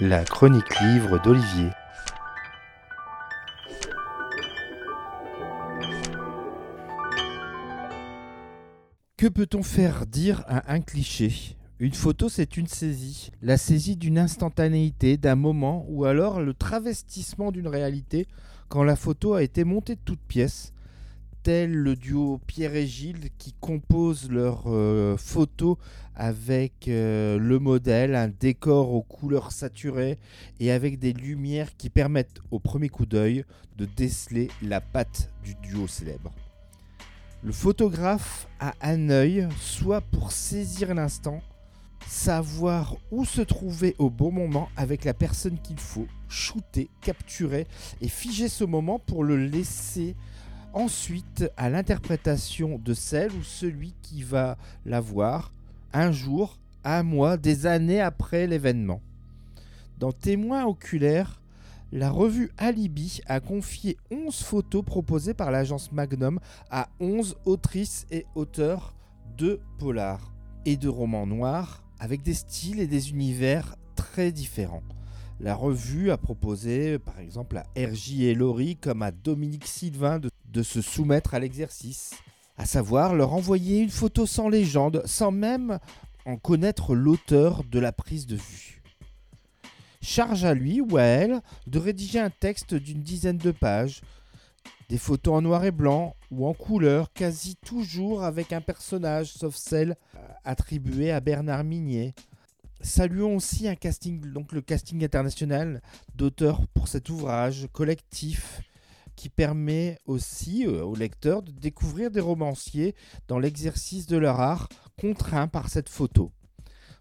La chronique livre d'Olivier. Que peut-on faire dire à un cliché? Une photo, c'est une saisie. La saisie d'une instantanéité, d'un moment, ou alors le travestissement d'une réalité quand la photo a été montée de toutes pièces, tel le duo Pierre et Gilles qui composent leur euh, photo avec euh, le modèle, un décor aux couleurs saturées et avec des lumières qui permettent au premier coup d'œil de déceler la patte du duo célèbre. Le photographe a un œil, soit pour saisir l'instant, savoir où se trouver au bon moment avec la personne qu'il faut, shooter, capturer et figer ce moment pour le laisser ensuite à l'interprétation de celle ou celui qui va la voir un jour, un mois, des années après l'événement. Dans Témoins oculaires, la revue Alibi a confié 11 photos proposées par l'agence Magnum à 11 autrices et auteurs de polar et de romans noirs avec des styles et des univers très différents. La revue a proposé par exemple à RJ et Laurie comme à Dominique Sylvain de, de se soumettre à l'exercice, à savoir leur envoyer une photo sans légende, sans même en connaître l'auteur de la prise de vue. Charge à lui ou à elle de rédiger un texte d'une dizaine de pages, des photos en noir et blanc ou en couleur, quasi toujours avec un personnage, sauf celle attribuée à Bernard Minier. Saluons aussi le casting international d'auteurs pour cet ouvrage collectif qui permet aussi euh, aux lecteurs de découvrir des romanciers dans l'exercice de leur art contraint par cette photo.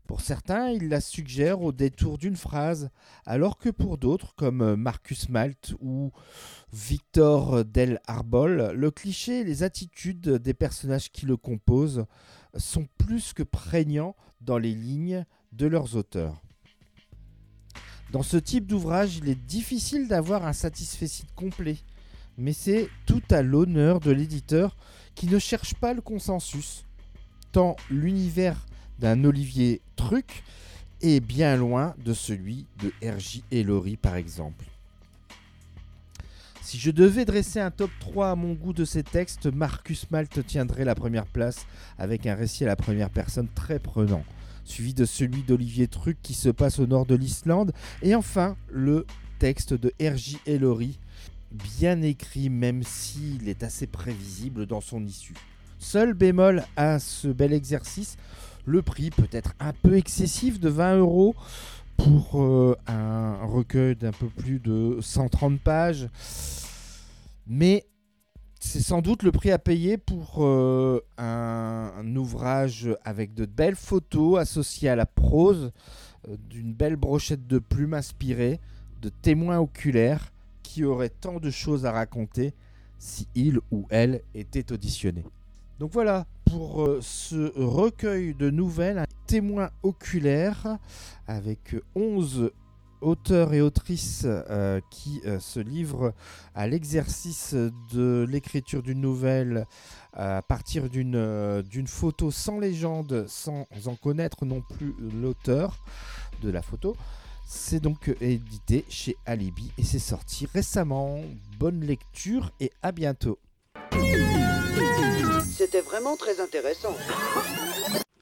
Pour certains, ils la suggèrent au détour d'une phrase, alors que pour d'autres, comme euh, Marcus Malt ou Victor Del Arbol, le cliché et les attitudes des personnages qui le composent sont plus que prégnants dans les lignes de leurs auteurs. Dans ce type d'ouvrage, il est difficile d'avoir un satisfait complet, mais c'est tout à l'honneur de l'éditeur qui ne cherche pas le consensus, tant l'univers d'un Olivier Truc est bien loin de celui de RJ Laurie par exemple. Si je devais dresser un top 3 à mon goût de ces textes, Marcus Malte tiendrait la première place avec un récit à la première personne très prenant, suivi de celui d'Olivier Truc qui se passe au nord de l'Islande, et enfin le texte de RJ Laurie, bien écrit même s'il est assez prévisible dans son issue. Seul bémol à ce bel exercice, le prix peut être un peu excessif de 20 euros pour euh, un recueil d'un peu plus de 130 pages. Mais c'est sans doute le prix à payer pour euh, un, ouvrage avec de belles photos associées à la prose, euh, d'une belle brochette de plumes inspirées, de témoins oculaires qui auraient tant de choses à raconter si il ou elle était auditionné. Donc voilà pour euh, ce recueil de nouvelles, un témoin oculaire avec 11 auteurs et autrices euh, qui euh, se livrent à l'exercice de l'écriture d'une nouvelle à partir d'une d'une photo sans légende, sans en connaître non plus l'auteur de la photo. C'est donc édité chez Alibi et c'est sorti récemment. Bonne lecture et à bientôt. C'était vraiment très intéressant.